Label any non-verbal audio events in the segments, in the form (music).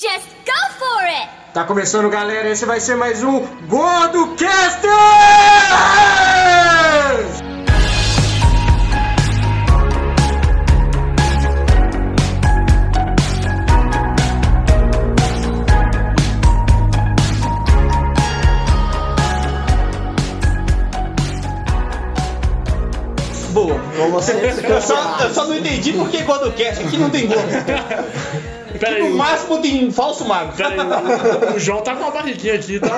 Just go for it! Tá começando, galera. Esse vai ser mais um Gordo Cast! Boa. Eu só, eu só não entendi por que quando cast aqui não tem gordo. (laughs) Pera No aí, máximo tem falso mago. pera aí. O João tá com uma barriguinha aqui, tá?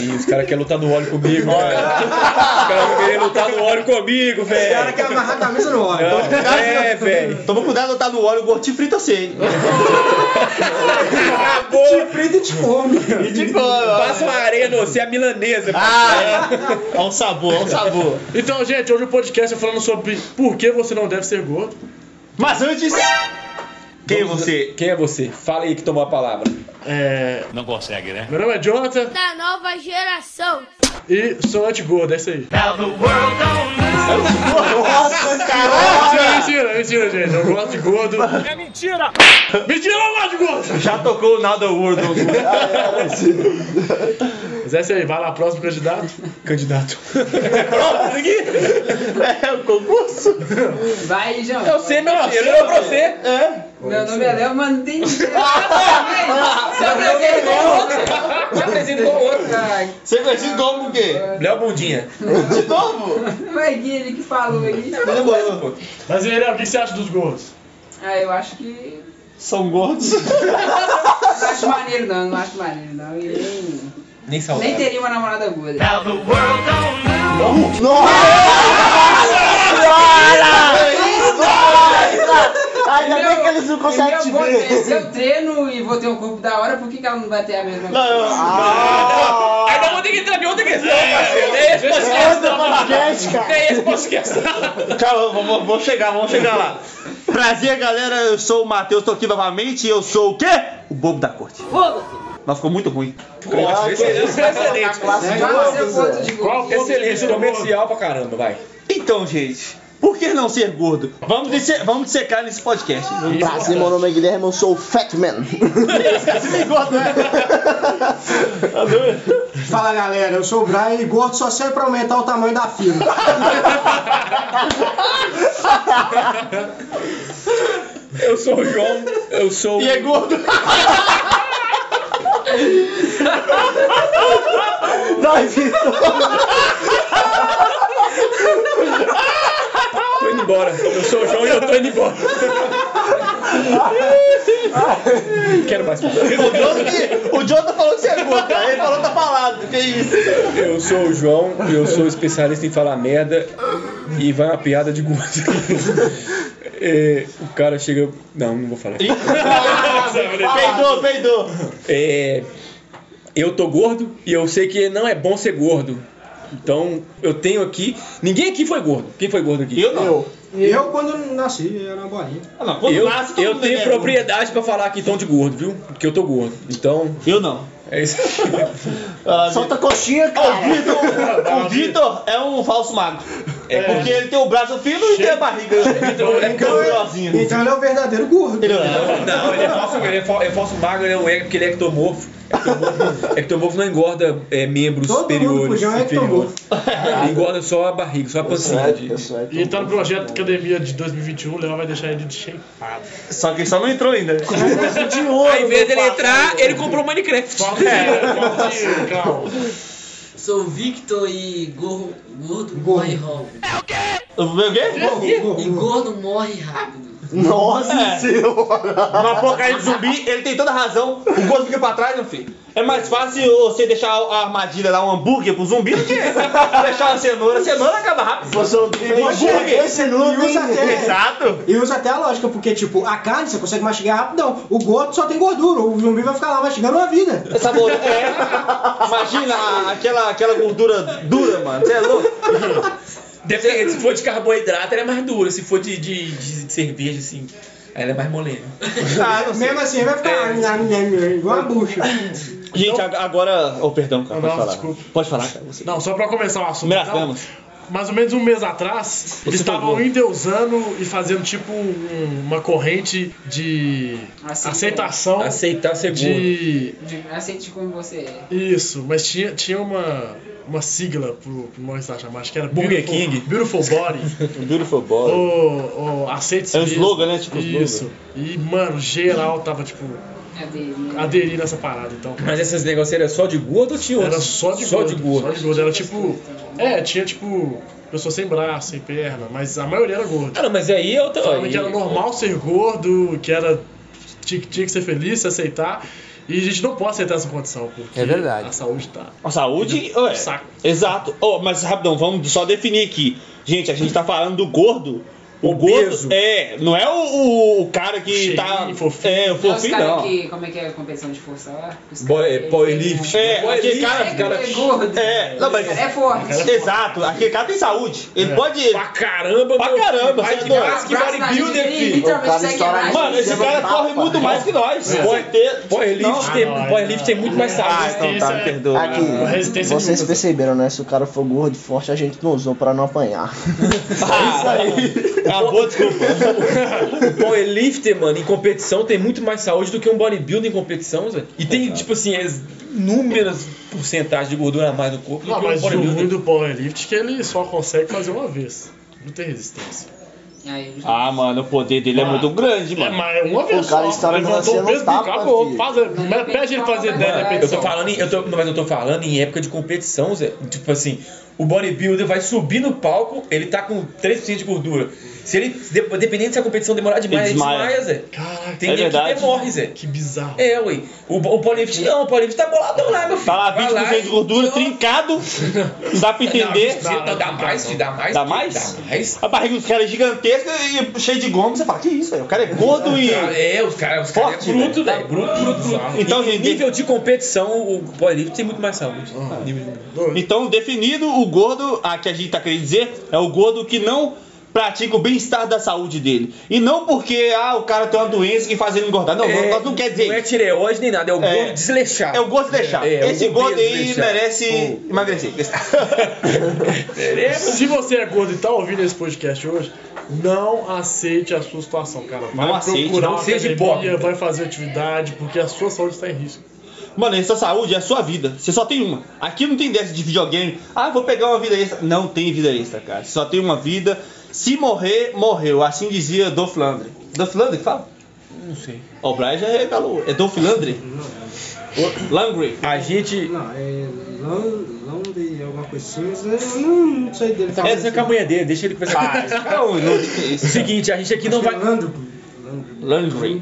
Ih, os caras querem lutar no óleo comigo, velho. Os caras vão querer lutar no óleo comigo, O cara velho. quer amarrar a camisa no óleo. É, velho. Toma cuidado, tá no óleo, o gordo te frita você, hein? Te frita e te come. Passa uma areia no você, a milanesa. Ah, é. É um sabor, é um sabor. Então, gente, hoje o podcast é falando sobre por que você não deve ser gordo. Mas antes. Quem é você? Quem é você? Fala aí que tomou a palavra. É. Não consegue, né? Meu nome é Jonathan Da nova geração. e sou anti-gordo, é isso aí. Nossa, caralho! Mentira, mentira, mentira, gente. Eu gosto de gordo. É mentira! Mentira, eu não gosto de gordo! Já tocou o the World. (laughs) É aí, vai lá, próximo candidato. (laughs) Candidato. Pronto, aqui. É o concurso. Vai, João. Eu sei, meu filho. Eu pra você. É. Meu nome é Léo, mas não tem. (laughs) Você Me apresenta como outro. Você conhecido como o quê? Léo Bundinha. De novo? Foi ele que falou aí. Mas Léo, o que você acha dos gordos? Ah, eu acho que. São gordos. (laughs) Não acho maneiro, não. Não acho maneiro, não. E nem, Nem nem saudável. teria uma namorada gorda. Ainda bem que eles não conseguem te vou ver. se eu treino e vou ter um corpo da hora, por que, que ela não vai ter a mesma coisa? Ah, Aí nós vamos ter que entrar em outra questão, parceiro. Nem esse podcast, não. cara. Nem esse podcast. Calma, vamos, vamos chegar, vamos chegar lá. Prazer, galera. Eu sou o Matheus, tô aqui novamente e eu sou o quê? O bobo da corte. Mas ficou muito ruim. Ótimo, excelente, excelente. classe de Vai ser gordos, gordo é. de Qual de Excelente, comercial pra caramba, vai. Então, gente, por que não ser gordo? Vamos, disse- vamos dissecar nesse podcast. Prazer, meu nome é Guilherme, eu sou o Fat Man. Assim, (laughs) gordo, né? (laughs) Fala, galera. Eu sou o Brian e gordo só serve pra aumentar o tamanho da fila. Eu sou o João, eu sou. E é gordo. (laughs) Vai, Vitor. (laughs) Tô indo embora. Eu sou o João e eu tô indo embora. Quero mais falar. O Jonathan, o Jonathan falou que você é gordo. Ele falou tá falado. Que isso? Eu sou o João, eu sou especialista em falar merda e vai uma piada de gordo. É, o cara chega. Não, não vou falar. Peidou, peidou. É, eu tô gordo e eu sei que não é bom ser gordo. Então eu tenho aqui. Ninguém aqui foi gordo. Quem foi gordo aqui? Eu não. Eu, quando nasci, era uma bolinha. Ah, não. Quando Eu, nasce, eu tenho é propriedade pra falar aqui tom de gordo, viu? Porque eu tô gordo. Então. Eu não. é isso. (laughs) Ah, Solta a coxinha, O cara. (laughs) O Vitor é um falso mago. É porque ele tem o braço fino e tem a barriga. Então, é Então, Então ele é o verdadeiro gordo. Ele Não, ele é falso, ele é fal- é falso magro, ele é um ego porque ele é ectomorfo. Ectomorfo, ectomorfo não engorda é, membros Todo mundo superiores. podia é inferiores. Ele engorda só a barriga, só a pancinha. E tá no projeto Academia de 2021, o Léo vai deixar ele de shapeado. Só que ele só não entrou ainda. de ouro. Aí, em vez dele entrar, ele comprou Minecraft. Falta dinheiro, falta dinheiro, calma. Sou o Victor e gordo, gordo morre rápido. O quê? E gordo morre rápido. Nossa É. senhora. No apocalipse zumbi, ele tem toda a razão. O gordo fica pra trás, meu filho. É mais fácil você deixar a armadilha lá, um hambúrguer pro zumbi, do que (laughs) deixar uma cenoura. A cenoura acaba rápido. Você não tem hambúrguer. Esse não E usa até- Exato. E usa até a lógica, porque, tipo, a carne você consegue mastigar rapidão. O gordo só tem gordura. O zumbi vai ficar lá mastigando uma vida. Essa bo- é. Imagina a- aquela, aquela gordura dura, mano. Você é louco? (laughs) Depende, se for de carboidrato, ela é mais dura. Se for de, de, de cerveja, assim, ela é mais molenga. Ah, não. Mesmo assim, vai ficar igual uma bucha. Gente, ag- agora. Oh, perdão, cara. Não, Pode falar. desculpa. Pode falar, cara. Você. Não, só pra começar o assunto. Então. Mais ou menos um mês atrás, eles estavam endeusando e fazendo tipo um- uma corrente de Aceita- aceitação Aceitar ser gordo. de. De- Aceite como você é. Isso, mas tinha, tinha uma, uma sigla pro, pro mal estar chamado, acho que era Burger Beautiful- King. Beautiful Body. (laughs) Beautiful boy. o, o aceite É um slogan, né? Tipo, Isso. E, mano, geral tava, tipo, É dele, né? aderindo nessa parada, então. Mas esses negócios eram só de gordo ou tinha Era só de Só gordo. de gordo. Só de gordo. Era tipo. É, tinha tipo. Pessoa sem braço, sem perna, mas a maioria era gordo. Ah, não, mas aí eu tô. Falando que era normal ser gordo, que era. Tinha, tinha que ser feliz, se aceitar. E a gente não pode aceitar essa condição, porque É verdade. a saúde tá. A saúde, ué. Saco. Exato. Oh, mas rapidão, vamos só definir aqui. Gente, a gente tá falando do gordo. O Obeso. gordo é, não é o, o, o cara que Cheinho, tá. fofinho. É, o fofinho não. que. Como é que é a competição de força lá? Powerlift. É, Boy aquele lift, cara- É, cara, é gordo. É, não, mas. É forte. Exato, aquele cara tem saúde. Ele É. pode. Pra caramba, Pra meu filho. caramba, Mais é mais que bodybuilder, filho. O Mano, esse cara corre muito mais que nós. É. Powerlift tem, Ah, tem muito mais Ah, saúde. então tá, me perdoa. Aqui, vocês perceberam, né? Se o cara for gordo e forte, a gente não usou pra não apanhar. Ah, (laughs) Ah, boa desculpa. (laughs) O powerlifter, mano, em competição tem muito mais saúde do que um bodybuilder em competição, Zé. E tem, tipo assim, as inúmeras porcentagens de gordura a mais no corpo do Não, que um mas o ruim do powerlift é que ele só consegue fazer uma vez. Não tem resistência. Aí, Ah, mano, o poder dele é muito grande, É, mano. mas é uma vez O cara Levantou você o peso, tapa, acabou. pede ele fazer 10 Eu tô repetições. falando em, eu tô, mas eu tô falando em época de competição, Zé. Tipo assim, o bodybuilder vai subir no palco, ele tá com 3% de gordura. Se ele, de- dependendo se a competição demorar demais, Ele ele desmaia, desmaia. Zé. Caraca, Tem É que morre, Zé. que bizarro. É, ué. O, o não, o powerlift tá boladão lá, meu filho. Tá lá Vai 20% de gordura, trincado. Não dá pra entender. Não, não, dá mais, dá mais. Dá mais? Dá mais. A barriga dos caras é gigantesca e cheia de goma. Você fala, que isso, velho? O cara é gordo e. É, os caras os cara é bruto, velho. Bruto, bruto, bruto. Então, Em gente, nível de competição, o powerlift tem muito mais saúde. De- Então, definido, o gordo, a que a gente tá querendo dizer, é o gordo que não pratica o bem-estar da saúde dele. E não porque, ah, o cara tem uma doença que faz ele engordar. Não, É, nós não quer dizer Não é tireoide nem nada, é o É. gordo desleixado. É o gordo deixar. É, é o Esse gordo aí merece emagrecer. É, (laughs) Se você é gordo e tá ouvindo esse podcast hoje, não aceite a sua situação, cara. Vai Não aceite, procurar não uma seja hipócrita. vai fazer atividade, porque a sua saúde está em risco. Mano, essa saúde é a sua vida. Você só tem uma. Aqui não tem dessa de videogame. Ah, vou pegar uma vida extra. Não tem vida extra, cara. Você só tem uma vida. Se morrer, morreu. Assim dizia Dolph Lundgren que fala? Não sei. O Brian já regalou. É Dolph Lundgren? Lundgren. A gente. Não, é Londre, alguma coisa assim, mas eu não, não sei dele. Tá essa é a mulher dele, deixa ele conversar com Ah, esse cara é um inútil, que isso. O seguinte, a gente aqui não vai. Lando. Lundgren.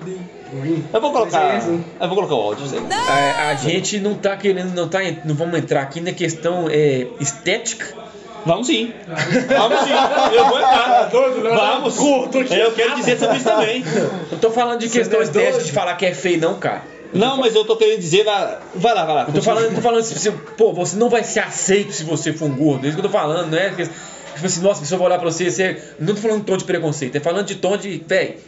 Eu vou colocar. Eu vou colocar o áudio. A, a gente não tá querendo, não tá, não vamos entrar aqui na questão é, estética. Vamos sim. Vamos sim. Eu vou entrar. doido, né? Vamos. Curto. Eu quero dizer sobre isso também. Eu tô falando de questão é doido? de falar que é feio, não, cara. Não, mas eu tô querendo dizer. na- Vai lá, vai lá. Eu tô falando, eu tô falando se você, pô, você não vai ser aceito se você for um gordo. É isso que eu tô falando, não é? que- Tipo assim, nossa, a pessoa vai olhar pra você, você. Não tô falando de tom de preconceito, é falando de tom de. Véi,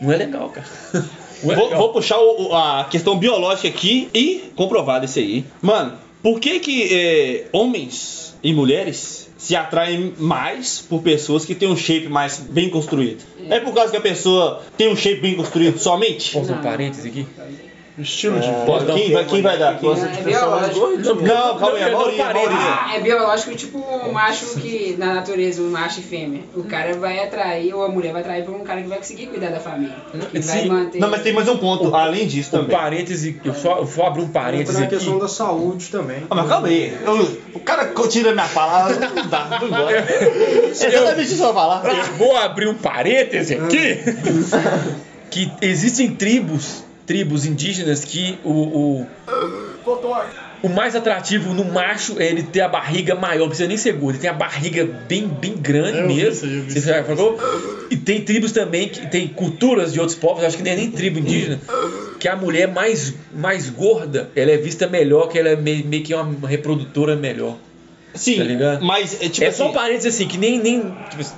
não é legal, cara. (laughs) É Vou, legal. vou puxar o- o- a questão biológica aqui e comprovado isso aí. Mano, por que que é, homens e mulheres se atraem mais por pessoas que têm um shape mais bem construído? É por causa que a pessoa tem um shape bem construído somente? Posso um parênteses aqui? Estilo de Pode, quem, vai, quem vai dar? Quem- É biológico. Não, calma aí, a Maurinha, parênteses. Maurinha. Ah, é biológico, tipo um macho que, na natureza, um macho e fêmea. O cara vai atrair, ou a mulher vai atrair pra um cara que vai conseguir cuidar da família. Que vai manter. Não, mas tem mais um ponto, além disso Um também. parêntese, eu só eu vou abrir um parênteses Entra na aqui. questão da saúde também. Ah, mas calma aí. Eu- o cara tira minha palavra, não dá, não embora. É exatamente isso que eu vou falar. Eu vou abrir um parêntese aqui. que existem tribos, tribos indígenas que o, o, o mais atrativo no macho é ele ter a barriga maior, não precisa nem ser gordo, ele tem a barriga bem, bem grande Eu vi mesmo. eu vi Você já falou? E tem tribos também, que tem culturas de outros povos, acho que nem é nem tribo indígena, que a mulher mais, mais gorda, ela é vista melhor, que ela é meio, meio que uma reprodutora melhor. Sim, Tá ligado? mas é tipo é assim, só um parênteses assim, que nem. nem tipo, assim,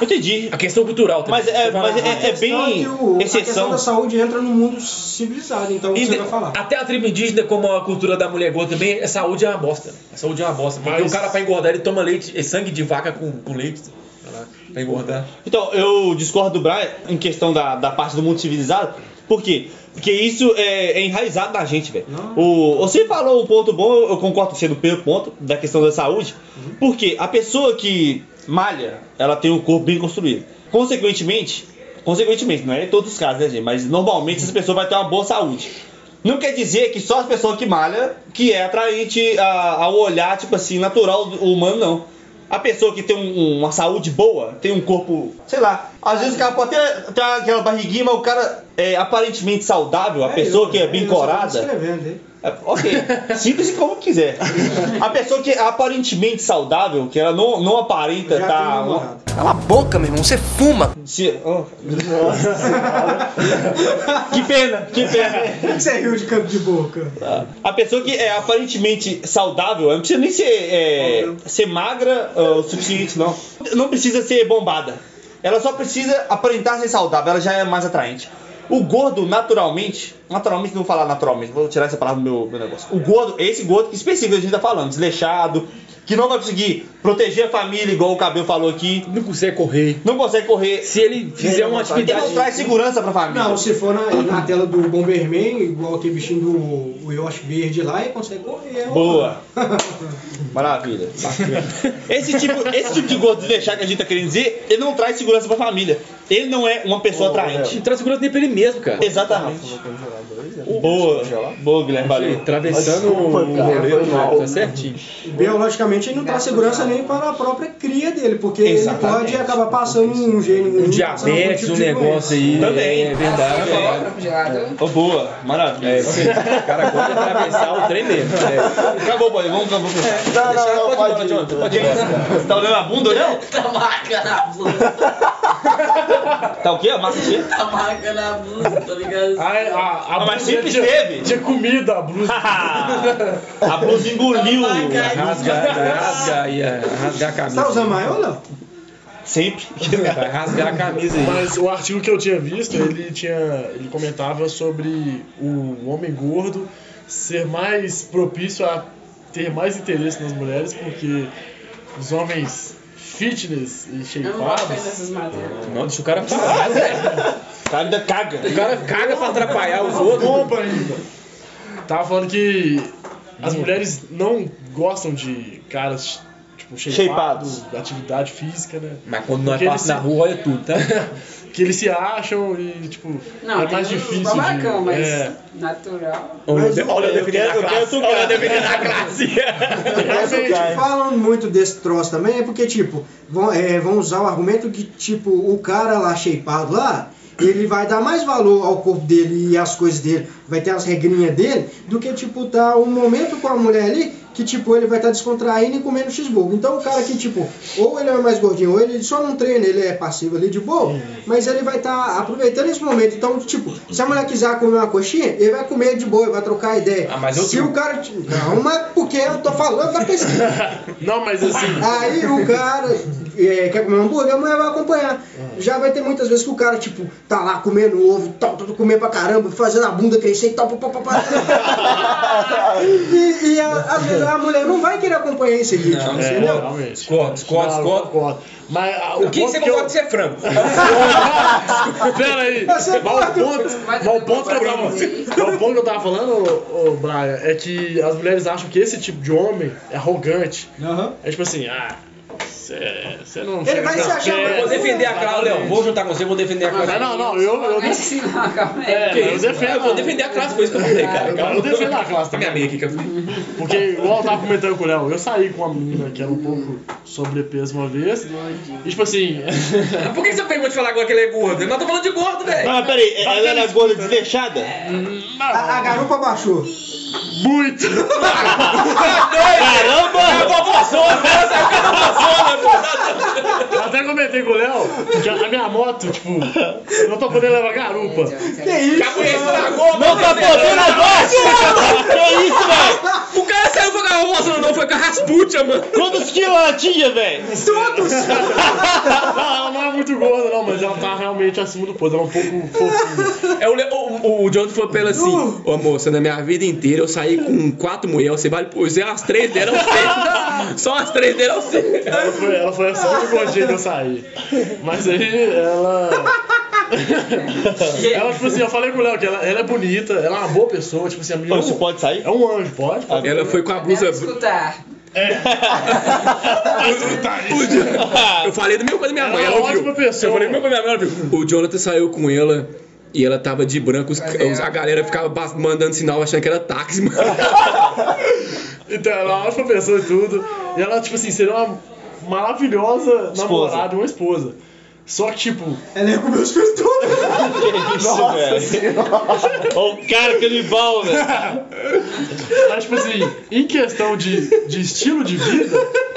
eu entendi. a questão cultural também. Mas é, mas é, é A questão bem que o- A questão exceção. da saúde entra no mundo civilizado, então E você de- vai falar. Até a tribo indígena, como a cultura da mulher gorda também, a saúde é uma bosta. A saúde é uma bosta. Porque Mas- o cara pra engordar, ele toma leite, é sangue de vaca com, com leite. Pra lá, Pra engordar. Então, eu discordo do Brian em questão da, da parte do mundo civilizado. Por quê? Porque isso é, é enraizado na gente, velho. O- Você falou um ponto bom, eu concordo com você do primeiro ponto, da questão da saúde. Porque a pessoa que malha, ela tem um corpo bem construído. Consequentemente, consequentemente, não é em todos os casos, né, gente? Mas normalmente essa pessoa vai ter uma boa saúde. Não quer dizer que só as pessoas que malham que é atraente ao olhar, tipo assim, natural do humano, não. A pessoa que tem um- uma saúde boa, tem um corpo, sei lá. Às vezes o cara pode ter, ter aquela barriguinha, mas o cara é aparentemente saudável, a pessoa eu- que é bem eu só tô corada. É, ok, (laughs) sinta-se como quiser. A pessoa que é aparentemente saudável, que ela não, não aparenta Já tá. namorado. Cala a boca, meu irmão, você fuma. Se- oh. (laughs) que pena, que pena. Por (laughs) que você riu de canto de boca? A pessoa que é aparentemente saudável, não precisa nem ser, é, ser magra ah, o suficiente, não. Não precisa ser bombada. Ela só precisa aparentar ser saudável, ela já é mais atraente. O gordo, naturalmente, naturalmente não vou falar naturalmente, vou tirar essa palavra do meu, meu negócio. O gordo, esse gordo específico que a gente tá falando, desleixado, que não vai conseguir proteger a família, igual o Cabelo falou aqui, Não consegue correr. não consegue correr, Se ele fizer uma ele atividade. não traz segurança pra família. Não, se for na, na tela do Bomberman, igual aquele bichinho do o Yoshi verde lá, ele consegue correr. ó. Boa. (laughs) Maravilha. Esse tipo, esse tipo de gordo desleixado que a gente tá querendo dizer, ele não traz segurança pra família. Ele não é uma pessoa atraente. Não traz segurança nem pra ele mesmo, cara. Exatamente. Boa. Boa, Guilherme, valeu. Atravessando Desculpa, o cara, rolê, foi mal. tá certinho. Biologicamente, ele não traz segurança nem para a própria cria dele, porque Exatamente. ele pode acabar passando um gênio. Um diabetes, um negócio aí. Também. É verdade. É. Oh, boa, maravilha. É, sim. o cara gosta de atravessar o trem mesmo. É. Acabou, boy. Vamos, vamos, vamos. Não, não, não, pode ir pode ir. Pode ir. Você tá olhando a bunda, olhando? Tá marcando a blusa. (laughs) Tá o quê? A massa cheia? Tá marcando a blusa, tá ligado? A, a, a Ah, mas blusa sempre tinha, teve. Tinha comida, a blusa. (laughs) a blusa engoliu. Rasgar, rasgar é, rasgar a Você camisa. tá usando não? Sempre. Vai rasgar a camisa aí. Mas o artigo que eu tinha visto, ele tinha. ele comentava sobre o homem gordo ser mais propício a ter mais interesse nas mulheres, porque os homens fitness e Eu não gosto shapeados. dessas matérias. Não, deixa o cara falar, velho. O cara ainda caga. O cara caga pra atrapalhar os outros. Bomba ainda. Tava falando que as mulheres não gostam de caras tipo shapeados, Shapeados. atividade física, né? Mas quando nós Porque passamos na rua, olha tudo, tá? (laughs) Que eles se acham e tipo Não, é tem mais difícil babacão, de. mas É. natural. Olha, Mas, olha eu quero- a eu quero classe. Olha a classe. (laughs) Mas o que Cai. falam muito desse troço também é porque, tipo, vão, é, vão usar o argumento que, tipo, o cara lá shapeado lá, ele vai dar mais valor ao corpo dele e às coisas dele, vai ter as regrinhas dele, do que, tipo, tá um momento com a mulher ali que, tipo, ele vai estar descontraindo e comendo cheeseburger. Então o cara que, tipo, ou ele é mais gordinho, ou ele só não treina, ele é passivo ali de boa, mas ele vai estar aproveitando esse momento. Então, tipo, se a mulher quiser comer uma coxinha, ele vai comer de boa, ele vai trocar ideia. Ah, mas eu se o cara. Calma, porque eu tô falando da pesquisa. (laughs) Não, mas assim. Aí o cara é, quer comer um hambúrguer, a mulher vai acompanhar. Já vai ter muitas vezes que o cara, tipo, tá lá comendo ovo, tal, tal, comendo pra caramba, fazendo a bunda crescer e tal, pá, pá, pá, pá. (laughs) E, e a- às vezes a mulher não vai querer acompanhar esse ritmo, É, entendeu? realmente. Discordo, discordo, Não, eu discordo. concordo. Mas ah, O que você eu- concorda que você é frango? (laughs) Pera aí, mas o ponto, mas o ponto que eu tava, mas o ponto que eu tava falando, ô, ô, Brian, é que as mulheres acham que esse tipo de homem é arrogante. Aham. É tipo assim, ah, você não Ele vai se achar mais- Vou defender a classe, Léo. Vou juntar com você, vou defender a classe. não, não, eu- eu- Não é não, calma aí. É, eu defendo. Eu vou defender a classe, foi isso que eu falei, cara. Eu vou defender a classe Tá minha também. amiga aqui que eu falei. Porque, igual eu tava comentando com o Léo, eu saí com uma menina que era um pouco sobrepeso uma vez. E tipo assim. (laughs) Por que você pegou de falar agora que ele é gordo? Nós estamos falando de gordo, velho. Não, mas peraí, ela era gorda desleixada? A, a garupa baixou. muito! (laughs) Caramba! É a vovózona, né? A pô. Eu até comentei com o Léo que a minha moto, tipo, eu não tô podendo levar garupa. Que isso? A mulher estragou, Não tá podendo agora! Que isso, velho? O cara saiu foi com a Rosana, não, foi com a Rasputia, mano. Quantos quilos ela tinha, velho? Todos! (laughs) Não, ela não é muito gorda, não, mas ela tá realmente acima do peso. Ela é um pouco fofinha. É, o, Le- o, o, o Jonathan falou pra ela assim: Ô moça, na minha vida inteira eu saí com quatro mulheres, você vale por você, as três deram você. Só as três deram você. Ela foi, ela foi essa única gordinha que eu saí. Mas aí ela. (laughs) ela, tipo assim, eu falei com o Léo que ela, ela é bonita, ela é uma boa pessoa, tipo assim, a menina. Você pode sair? É um anjo, pode? pode. Ela foi com a blusa. Escutar. (laughs) Eu falei do meu com a da minha Ela mãe, é ela uma ouviu. ótima pessoa. Eu falei do meu com a minha mãe, ela viu. O Jonathan saiu com ela. E ela tava de branco, os- os- a galera ficava mandando sinal achando que era táxi, mano. (laughs) Então, ela é uma ótima pessoa e tudo. E ela, tipo assim, seria uma maravilhosa namorada e uma esposa. Só que, tipo, Ela é com meus filhos todos. (laughs) Que isso, velho? Ó, o cara canibal, velho. (laughs) mas, tipo assim, em questão de, de estilo de vida,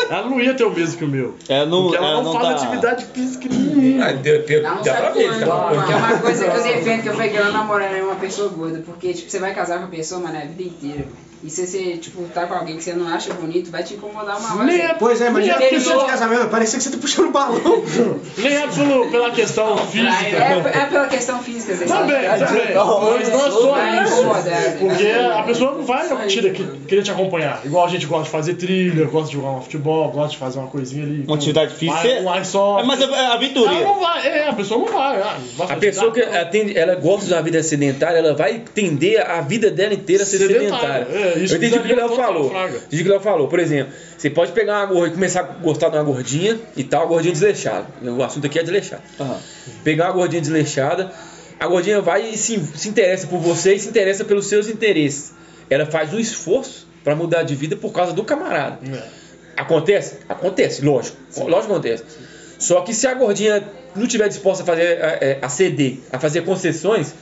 ela não ia ter o mesmo que o meu. É, não, Porque ela ela não, não faz tá... atividade física nenhuma. Ah, deu- deu- dá pra ver, tá? Porque é uma coisa que eu defendo que eu falei que ela namorando é uma pessoa gorda. Porque, tipo, você vai casar com a pessoa, mano, a vida inteira. E se você, tipo, tá com alguém que você não acha bonito, vai te incomodar uma hora. É, Pois é, mas nem já é é questão pelo- de casamento, parecia que você tá puxando balão. (laughs) Nem é pelo, pela questão É, física. é pela questão física? Também, também. Não, Mas não é só isso. Porque a pessoa não vai tira, querer te acompanhar. Igual a gente gosta de fazer trilha, gosta de jogar um futebol, gosta de fazer uma coisinha ali. Uma atividade física. Um só. É, mas é é Ela não vai, é, a pessoa não vai. ah, A pessoa que nada. ela, gosta de uma vida sedentária, ela vai tender a vida dela inteira a ser Sedentária, sedentária. é, isso Eu entendi o que o Léo falou. Entendi o que o Léo falou. Por exemplo, você pode pegar uma gorda e começar a gostar de uma gordinha e tal, uma gordinha desleixada. O assunto aqui é desleixado. Pegar uma gordinha desleixada, a gordinha vai e se, se interessa por você e se interessa pelos seus interesses. Ela faz um esforço pra mudar de vida por causa do camarada. É. Acontece? Acontece, lógico. Lógico que acontece. Só que se a gordinha não tiver disposta a fazer é, é, a ceder, a fazer concessões,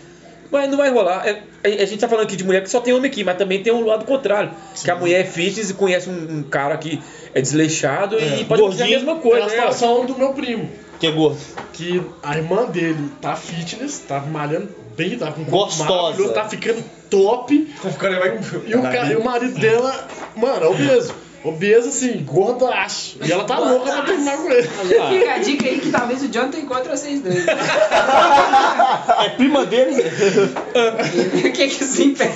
vai, não vai rolar. É, a, a gente tá falando aqui de mulher que só tem homem aqui, mas também tem um lado contrário. Que a mulher é fitness e conhece um, um cara que é desleixado e pode fazer a mesma coisa. a né? situação do meu primo. Que é gordo. Que a irmã dele tá fitness, tá malhando bem, tá com Gostosa. tá ficando top. O cara vai- E o, cara, e o marido dela, mano, é obeso. Obeso assim, gordaço. E ela tá louca pra terminar com ele. Fica a dica aí que talvez o Jonathan encontre vocês dois. É prima dele? (laughs) O que que isso impede?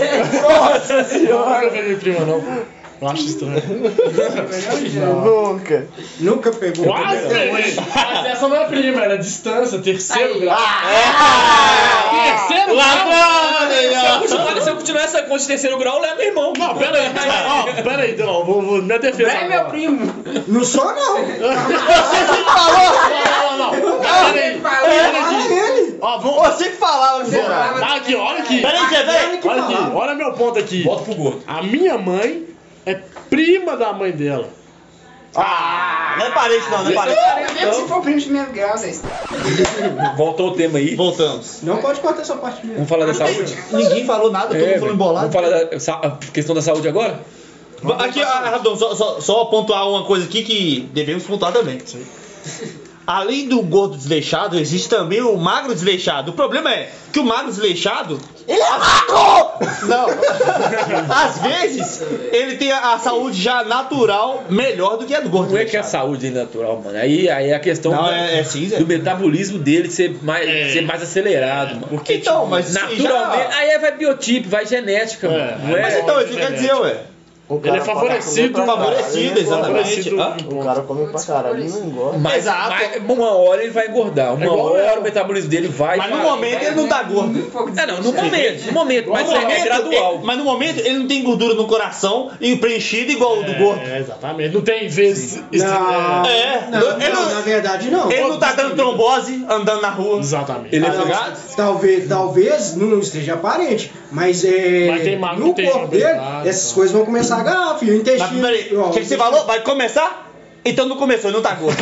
Eu nunca peguei prima, não. Eu acho estranho. (laughs) Nunca. Nunca pegou. Quase. Mas essa não é prima, ela é distância, terceiro Aí. grau. Terceiro grau? Ladrão! Se eu continuar, se eu continuar essa conta de terceiro grau, eu levo meu irmão. Não, pera aí. Ó, (laughs) pera aí, então, vou, vou minha defesa. É meu primo. Não sou, não. Não, não, não. Pera aí. Ele falou. Pera Ah, ele. Ó, vamos. Você que falava, Você falava- Tá aqui, olha aqui. Peraí, Zé, peraí. Olha aqui, olha meu ponto aqui. Volta pro gordo. A minha mãe é prima da mãe dela. Ah, não é parente não, não é parente. Mesmo se for primo de primeiro grau, vocês. Voltou o tema aí. Voltamos. Não pode cortar essa parte mesmo. Vamos falar da saúde? Ninguém falou nada, todo É, mundo falou embolado. Vamos falar da sa- questão da saúde agora? Aqui, ah, rapidão, só, só, só pontuar uma coisa aqui que devemos pontuar também. Além do gordo desleixado, existe também o magro desleixado. O problema é que o magro desleixado. Ele é magro! Não. (laughs) Às vezes, ele tem a, a saúde já natural melhor do que a do gordo Não é que a desleixado. saúde é natural, mano. Aí, aí é a questão Não, do, é, é do metabolismo dele ser mais, ser mais acelerado, mano. Porque, Então, tipo, mas Naturalmente. já- Aí vai biotipo, vai genética, É, mano. É, Mas então, isso quer dizer, ué. O Ele é favorecido, favorecido, ele engorda. exatamente. favorecido. O cara come pra caralho e não engorda. mas, mas uma hora ele vai engordar. Uma É hora eu. o metabolismo dele vai. Mas no vai- momento ele não tá gordo. É, não, no momento, no momento, mas No é, momento, é gradual. ele- mas no momento ele não tem gordura no coração e preenchido igual o do gordo. É, exatamente. Não tem vezes. Não. é, É, Não, ele, não, não, na verdade não. ele não tá dando trombose andando na rua. Exatamente. Ele é Ah, não, ligado? Talvez, talvez não esteja aparente, mas é Mas tem no corpo dele, essas então. coisas vão começar a agarrar, filho, o Mas intestino. peraí, o que você falou? Vai começar? Então não começou, não tá gordo. (laughs)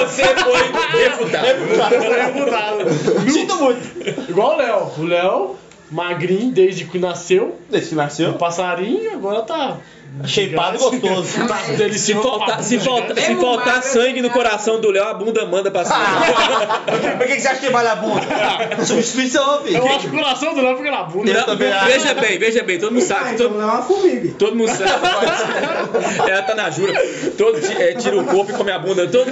Você foi refutado. Foi mudado. Sinto muito. Igual o Léo. O Léo, magrinho desde que nasceu. Desde que nasceu. O passarinho agora tá Shapeado gostoso. (laughs) Tá Se faltar, se faltar, se faltar sangue no coração do Léo, a bunda manda pra cima. (laughs) Por que, que você acha que vale a bunda? (laughs) Substituição, filho. Eu acho que o coração do Léo fica na bunda. Não, veja bem, veja bem, todo mundo Ah, sabe. então Todo, não é uma formiga. todo mundo sabe. Ela tá na jura. Todo, é, tira o corpo e come a bunda. Todo,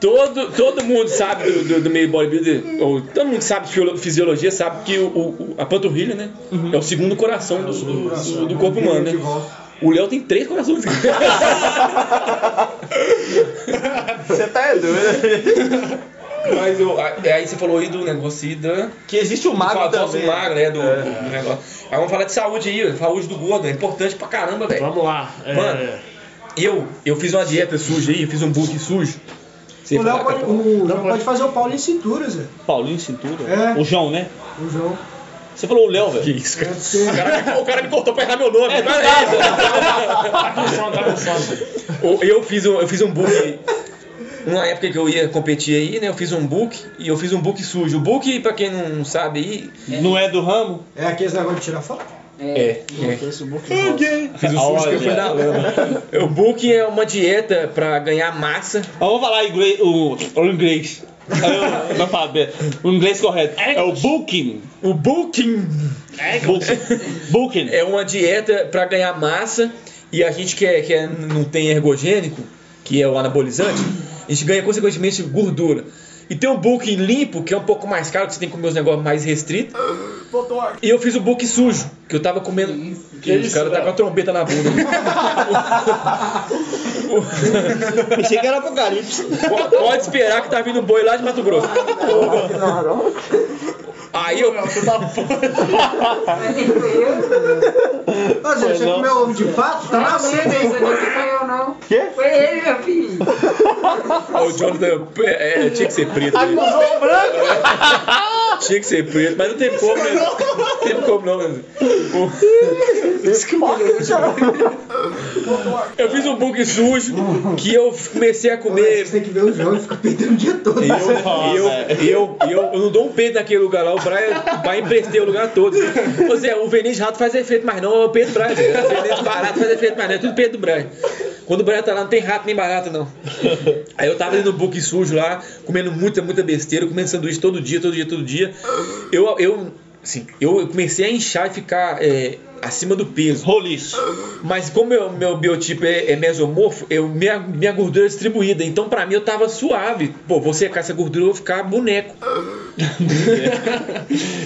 todo, todo mundo sabe do, do, do meio bodybuilder, ou todo mundo que sabe de fisiolo- fisiologia, sabe que o, o- a panturrilha, né? É o segundo coração do, do, do- do corpo humano, né? O Léo tem três corações. (laughs) Você tá é doido. Mas eu, a- aí você falou aí do negócio aí da. Que existe o também. do magro, né? Do, do negócio. Aí vamos falar de saúde aí, saúde do gordo, é importante pra caramba, velho. Vamos lá. É, Mano, Eu, eu fiz uma dieta suja aí, eu fiz um book sujo. Você O Léo pode, o pode fazer o Paulo em cintura, Zé. Paulinho Cintura. É. O João, né? O João. Você falou o Léo, Que velho. isso, cara? O cara, me, o cara me cortou pra errar meu nome. É, Tá sono, tá com Eu fiz um, eu fiz um book. Numa época que eu ia competir aí, né? Eu fiz um book e eu fiz um book sujo. O book, pra quem não sabe aí, Não é do ramo? É aqueles negócio de tirar foto? é. é. Esse book Fiz o sujo que eu fui na lama. (laughs) O book é uma dieta pra ganhar massa. Mas vamos falar inglês, o, o inglês. Eu- Não falo. O inglês correto. É o booking. O booking Booking. Booking. é uma dieta pra ganhar massa e a gente que, é, que é- não tem ergogênico, que é o anabolizante, a gente ganha consequentemente gordura. E tem um book limpo, que é um pouco mais caro, que você tem que comer os negócios mais restritos. E eu fiz o book sujo, que eu tava comendo. Que os isso, caras tá Léo? com a trombeta na bunda. (laughs) (laughs) Pensei que era apocalipse. Po- Pode esperar que tá vindo boi lá de Mato Grosso. Aí eu. Ô, Zé, você comeu ovo de pato? Tá Não, na não, seca, não, hein? não foi eu não. Quê? Foi ele, meu filho. O Jonathan, é, tinha que ser preto. Acusou o branco. Tinha que ser preto, mas não teve como, né? Não teve como não. né? O- Eu fiz um book sujo que eu comecei a comer. Você tem que ver o João, ele fica perdendo o dia todo. Eu, eu, eu, eu, eu não dou um peito naquele lugar lá, o Brian vai emprestei o lugar todo. Ô Zé, o de rato faz efeito, mas não é o Brian. Zé. O de barato faz efeito, mas não é tudo peito do Brian. Quando o Brian tá lá, não tem rato nem barata, não. Aí eu tava ali no book sujo lá, comendo muita, muita besteira, comendo sanduíche todo dia, todo dia, todo dia. Eu, eu, assim, eu comecei a inchar e ficar é, acima do peso. Roliço. Mas como meu, meu biotipo é, é mesomorfo, eu, minha, minha gordura é distribuída. Então pra mim eu tava suave. Pô, vou secar essa gordura, eu vou ficar boneco. (laughs)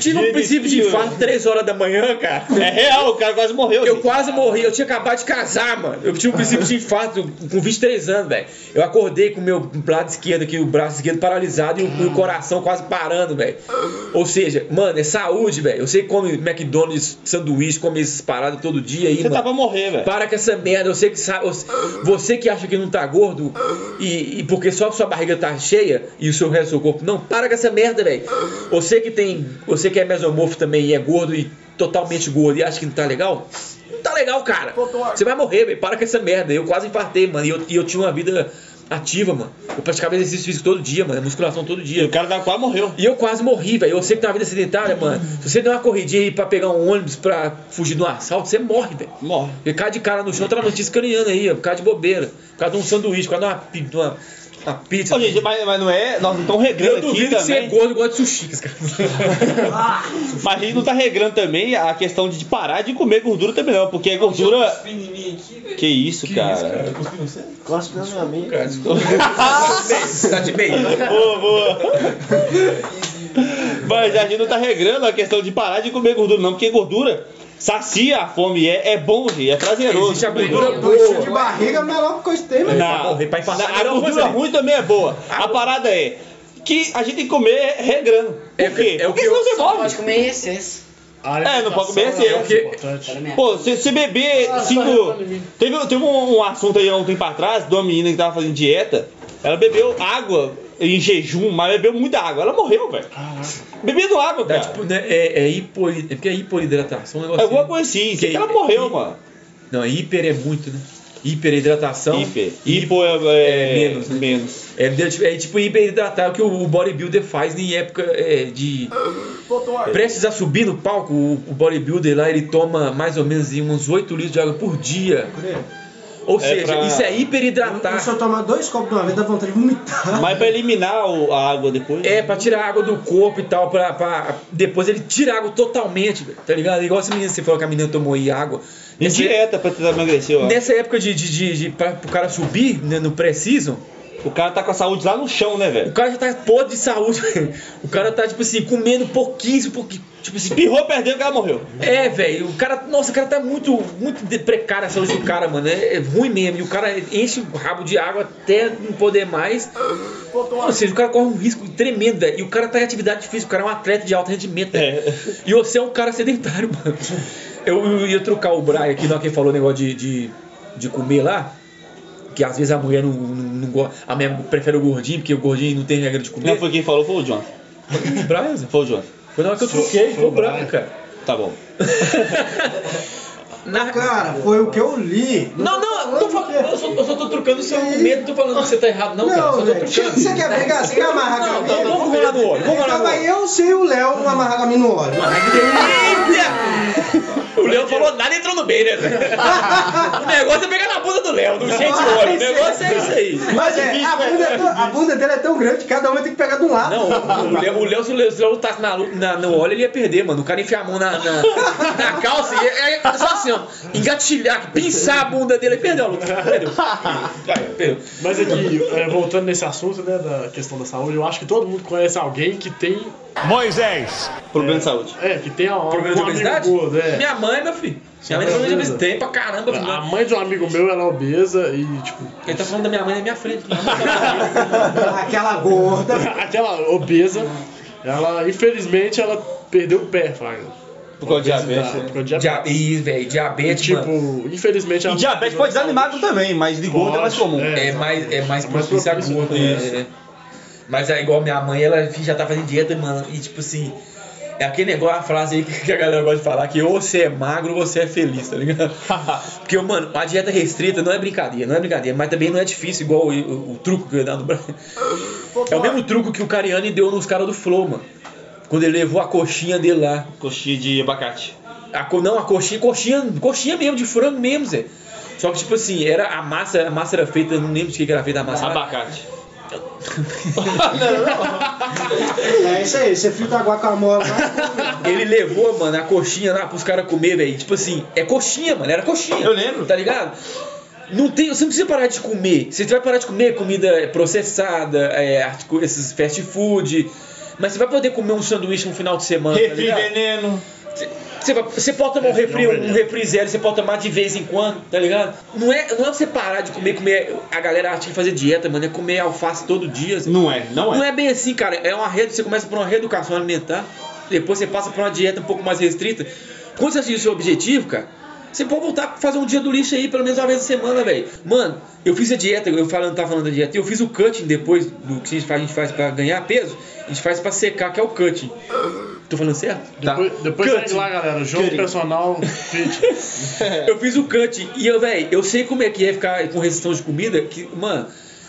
Tive um princípio de infarto 3 horas da manhã, cara. É real, o cara quase morreu. Eu gente. quase morri, eu tinha acabado de casar, mano. Eu tive um princípio de infarto com 23 anos, velho. Eu acordei com o meu lado esquerdo aqui, o braço esquerdo paralisado e o, o coração quase parando, velho. Ou seja, mano, é saúde, velho. Eu sei que come McDonald's, sanduíche, come essas paradas todo dia aí, Você mano. tá pra morrer, velho. Para com essa merda, eu sei que sabe, você que acha que não tá gordo e, e porque só sua barriga tá cheia e o seu resto do seu corpo não, para com essa merda, velho. Você que tem, você que é mesomorfo também e é gordo e totalmente gordo e acha que não tá legal, não tá legal, cara. Você vai morrer, velho. Para com essa merda. Eu quase infartei, mano. E eu, e eu tinha uma vida ativa, mano. Eu praticava exercício físico todo dia, mano. Musculação todo E dia. o cara da quase morreu. E eu quase morri, velho. Eu sei que uma vida sedentária, mano. Se você der uma corridinha aí pra pegar um ônibus pra fugir de um assalto, você morre, velho. Morre. Porque cai de cara no chão, tá na notícia caninhando aí, ó, por causa de bobeira. Por causa de um sanduíche, por causa de uma, de uma, uma pizza. Ô, gente, mas, mas não é. Nós não estamos regrando eu aqui duvido que você é também. gordo gosta de sushi, cara. (laughs) Mas a gente não tá regrando também a questão de parar de comer gordura também, não. Porque a gordura. Que isso, cara. Gosto da minha amiga. (laughs) tá de bem. Boa, boa. Mas a gente não tá regrando a questão de parar de comer gordura, não. Porque gordura sacia a fome. É, é bom, gente. É prazeroso. Existe a gordura Dois de boa. barriga é a melhor coisa que tem, velho. Não, pra infartar, a gordura ruim também é boa. A parada é que a gente tem que comer regrando. Por É quê? que- é o Porque que eu- senão você morre. Pode comer em excesso. A É, não pode comer alimentação esse, é é. importante. Pô, você, você beber cinco. Teve, teve um, um assunto aí há um tempo atrás de uma menina que tava fazendo dieta. Ela bebeu água em jejum, mas bebeu muita água. Ela morreu, velho. Bebendo água, Dá, cara. tipo, né, é, é, hipo, é porque é hiporidratação, um É alguma coisa assim. Que Sei que ela é- morreu, mano. Não, hiper é muito, né? hiperidratação. Hiper. Hipo é, é, É, menos, né? menos. É, é tipo hiperidratar o que o bodybuilder faz em época é, de. Prestes a subir no palco, o, o bodybuilder lá ele toma mais ou menos uns 8 litros de água por dia. Ou É seja, pra- isso é Se hiperidratar. eu tomar dois copos de uma vez, dá vontade de vomitar. Mas pra eliminar o- a água depois. É, pra tirar a água do corpo e tal, pra, pra depois ele tira a água totalmente, tá ligado? Igual essa menina, você falou que a menina tomou aí água. Em Nessa- dieta pra tentar emagrecer, ó. Nessa época de, de, de, de pra, pro cara subir né, no pré-season, O cara tá com a saúde lá no chão, né, o velho? cara já tá podre de saúde, (laughs) velho. O cara tá, tipo assim, comendo pouquíssimo, porque, tipo assim, Espirrou, perdeu, o cara morreu. É, velho, o cara, nossa, o cara tá muito, muito precária a saúde do cara, mano. É, é ruim mesmo. E o cara enche o rabo de água até não poder mais. Ou seja, o cara corre um risco tremendo, velho. E o cara tá em atividade física, o cara é um atleta de alto rendimento. É. E você é um cara sedentário, (laughs) mano. Eu, eu ia trocar o Brian aqui, não, quem falou o negócio de, de, de comer lá. Que às vezes a mulher não, não, não gosta. A mulher prefere o gordinho, porque o gordinho não tem regra de comer. Não foi quem falou, foi o John. o Brian. Foi o John. Foi na hora que eu troquei, foi o Brian, cara. Tá bom. (laughs) Na- Cara, foi o que eu li. Não, não, eu, tô falando, eu, só, eu só tô trocando o seu argumento, não tô falando que você tá errado, não, cara. Só Não, tô trocando. Você quer pegar? Você quer amarrar Não, com a então minha? vamos rolar no óleo, vamos rolar no óleo. eu sei o Léo amarrar a mim no óleo. Eita! O Léo falou nada e entrou no bem, né? (laughs) O negócio é pegar na bunda do Léo, do jeito de óleo. O negócio é isso aí. Mas é, a, bunda é tão- a bunda dele é tão grande que cada um ter que pegar de um lado. Não, o Léo, o Léo, se o Léo, tasse na, na, no óleo, ele ia perder, mano. O cara enfiar a mão na, na, na calça e é, é só assim, ó. Engatilhar, pinçar a bunda dele e perdeu a luta. Perdeu. (laughs) Vai, perdeu. Mas aqui, é, voltando nesse assunto, né, da questão da saúde, eu acho que todo mundo conhece alguém que tem, Moisés. Problema de saúde. é, que tem um, Problema de um obesidade? gordo, é. Minha mãe, meu filho. Minha mãe de obesidade. Tem pra caramba, filho. A mãe de um amigo meu, ela é obesa e, tipo, Ele tá falando da minha mãe na minha frente. (laughs) Aquela gorda. aquela obesa, ela, infelizmente, ela perdeu o pé, Fraga. Por causa de diabetes. Por causa de Dia, diabetes. Ih, velho, E, diabetes, tipo, mano. infelizmente E ela. diabetes pode desanimar também, mas de gordo é mais comum. é. É mais, é mais É mais propício a gordo, isso. né? Mas é igual minha mãe, ela já tá fazendo dieta, mano. E tipo assim, é aquele negócio, a frase aí que a galera gosta de falar, que ou você é magro ou você é feliz, tá ligado? (laughs) Porque, mano, a dieta restrita não é brincadeira, não é brincadeira, mas também não é difícil, igual o, o- o truco que eu ia dar no Brasil. É o mesmo truco que o Cariani deu nos caras do Flow, mano. Quando ele levou a coxinha dele lá. Coxinha de abacate. A, não, a coxinha, coxinha, coxinha mesmo, de frango mesmo, Zé. Só que, tipo assim, era a massa, a massa era feita, não lembro de que que era feita a massa. Abacate. (laughs) É isso aí, você frita a guacamole lá. Ele levou, mano, a coxinha lá pros caras comer, velho. Tipo assim, é coxinha, mano, era coxinha. Eu lembro. Tá ligado? Não tem, você não precisa parar de comer. Você vai parar de comer comida processada, é, esses fast food. Mas você vai poder comer um sanduíche no final de semana. tá Refri ligado? veneno. Você, você pode tomar um refri, um refri zero, você pode tomar de vez em quando, tá ligado? Não é, não é você parar de comer, comer. A galera acha que fazer dieta, mano, é comer alface todo dia. assim. Não é, não Não é. é bem assim, cara. É uma rede, você começa por uma reeducação alimentar, depois você passa por uma dieta um pouco mais restrita. Quando você atingir o seu objetivo, cara, você pode voltar a fazer um dia do lixo aí, pelo menos uma vez na semana, velho. Mano, eu fiz a dieta, eu falando, tava falando da dieta, eu fiz o cutting depois do que a gente faz, a gente faz pra ganhar peso, a gente faz pra secar, que é o cutting. Tô falando certo? Depois, depois Cut. segue lá, galera. Jogo Cut. personal fit. (laughs) Eu fiz o cut e eu, velho, eu sei como é que é ficar com restrição de comida, que, mano,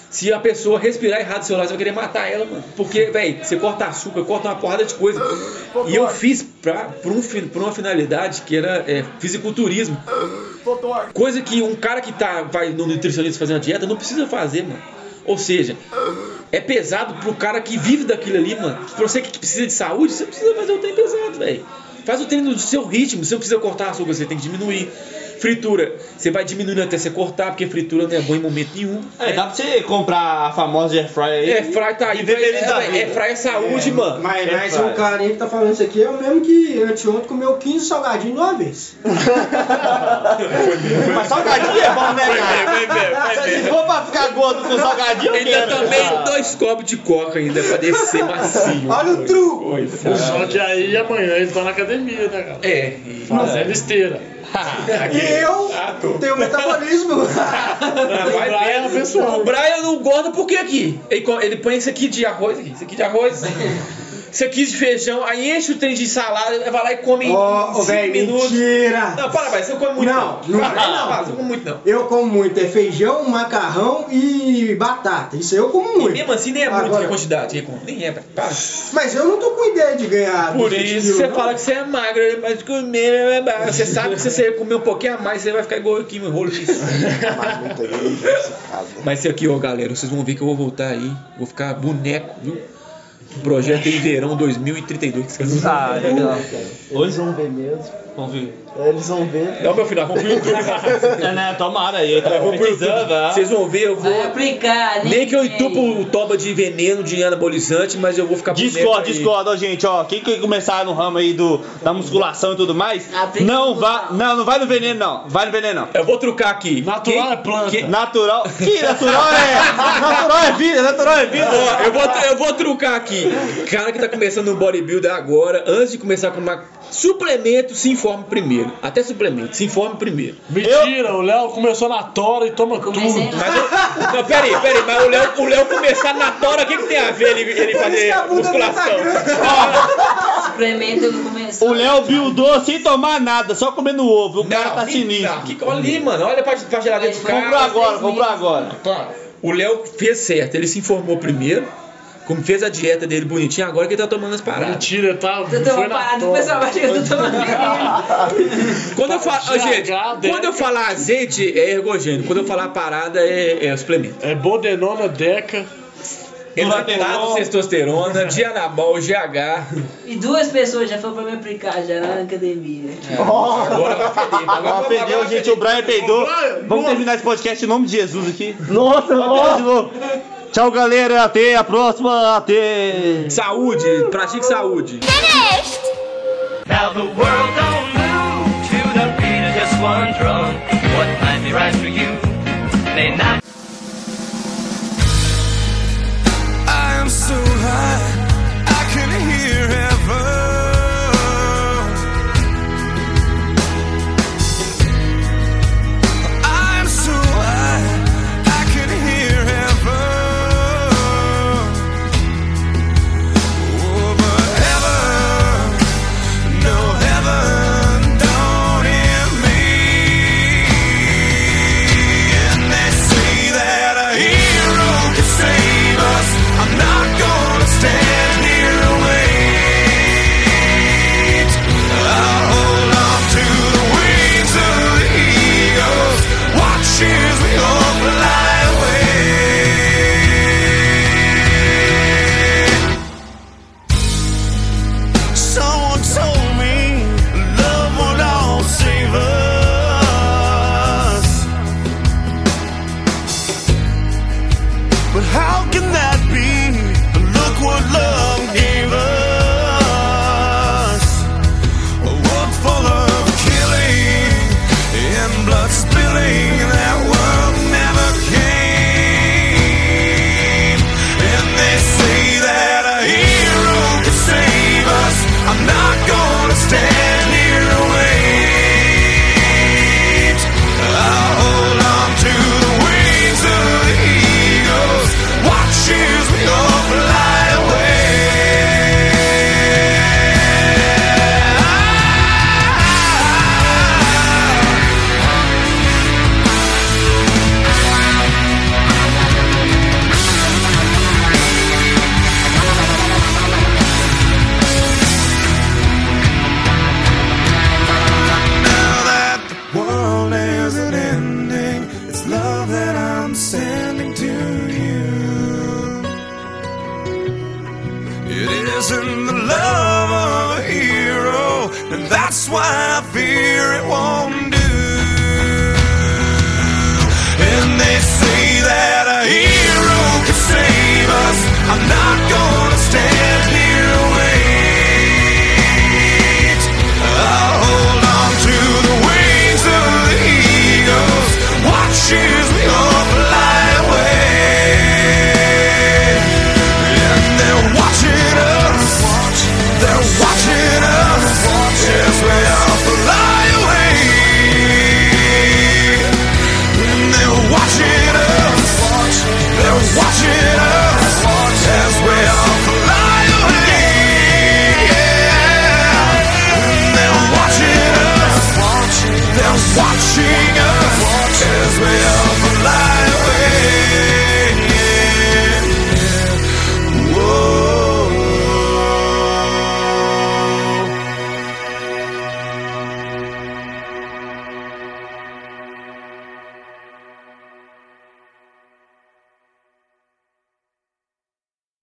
se a pessoa respirar errado do seu lado, você vai querer matar ela, mano. Porque, velho, você corta açúcar, corta uma porrada de coisa. E eu fiz pra, por, um, por uma finalidade que era é, fisiculturismo. Coisa que um cara que tá, vai no nutricionista fazer uma dieta não precisa fazer, mano. Ou seja, é pesado pro cara que vive daquilo ali, mano. Pra você que precisa de saúde, você precisa fazer o treino pesado, velho. Faz o treino do seu ritmo, você não precisa cortar açúcar, você tem que diminuir. Fritura, você vai diminuindo até você cortar, porque fritura não é bom em momento nenhum. É, dá pra você comprar a famosa air fryer aí. É, fry tá aí. E feliz da É, é, fry é saúde, mano. Mas, É mas o cara aí que tá falando isso aqui é o mesmo que anteontem comeu 15 salgadinhos de uma vez. (laughs) Mas salgadinho é bom, né, cara? Se for pra ficar gordo com salgadinho, eu Ainda quero. também dois copos de coca ainda pra descer macio. Olha o truco! Só que aí amanhã ele tá na academia, né, cara? É, Fazendo esteira. E eu tenho metabolismo. (laughs) vai O Brian é uma pessoa. O Brian não gorda por que aqui? Ele, ele põe isso aqui de arroz aqui, isso aqui de arroz. (laughs) você quis de feijão, aí enche o trem de salada, vai lá e come em Ó, ô, 5 velho, minutos. mentira! Não, para, vai, você não come muito Não, não Para, não. para, você não come muito não. Eu como muito, é feijão, macarrão e batata. Isso eu como E muito. mesmo assim nem é muito Agora- a quantidade, nem é, para. Mas eu não tô com ideia de ganhar. Por 200 isso quilos, você não. fala que você é magro, mas comer é magro. Você sabe que se você comer um pouquinho a mais, você vai ficar igual aqui no rolo disso. Mas isso aqui, ó, galera, vocês vão ver que eu vou voltar aí, vou ficar boneco, viu? O projeto em verão 2032. Ah, legal. Eles vão ver mesmo. Vamos ver. Eles vão ver. (laughs) Não, meu filho, nós vamos pro YouTube. É, né? Tomara aí, tá Eu vou pro precisando, ah. Vocês vão ver, eu vou. Vai aplicar, né? Nem que eu entupo o toba de veneno de anabolizante, mas eu vou ficar Discord, aí. discord, ó, gente, ó. Quem que começar no ramo aí do, da musculação e tudo mais, Aplica não vá, não, não vai no veneno, não. Vai no veneno, não. Eu vou trucar aqui. Natural Quem- é planta. quem- Natural. Que natural é? Natural é vida, natural é vida. Ó, eu vou, eu vou trucar aqui. Cara que tá começando no bodybuilder agora, antes de começar com uma suplemento, se informe primeiro. Até suplemento, se informe primeiro. Mentira, o Léo começou na tora e toma Comecei tudo. Mas eu, não, peraí, peraí, mas o Léo, o Léo começar na tora, o que, que tem a ver ele, ele fazer musculação? grande. suplemento começo. O Léo buildou sem tomar nada, só comendo ovo. O cara tá Não, sinistro. que- olha ali, mano, olha pra, pra geladeira do Comprou cara. agora, comprou agora. Tá. O Léo fez certo, ele se informou primeiro, como fez a dieta dele bonitinha, agora que ele tá tomando as paradas. Mentira, tá. Eu tô Foi na parado, o pessoal vai chegar, eu tô tomando. (laughs) Quando eu falo, gente, quando eu falar azeite é ergogênico, quando eu falar parada é, é suplemento. É Bodenona Deca. Exaltado, testosterona, dianabol, GH. E duas pessoas já foram pra me aplicar já na academia. Agora vai feder. Agora vai- perdeu, gente. O Brian peidou. Vamos nossa. terminar esse podcast em nome de Jesus aqui. Nossa, Até de novo. Tchau, galera. Até a próxima. Até. Saúde, pratique saúde. Now the world don't move to the beat of just one drum. What might be right for you may not. I am so high,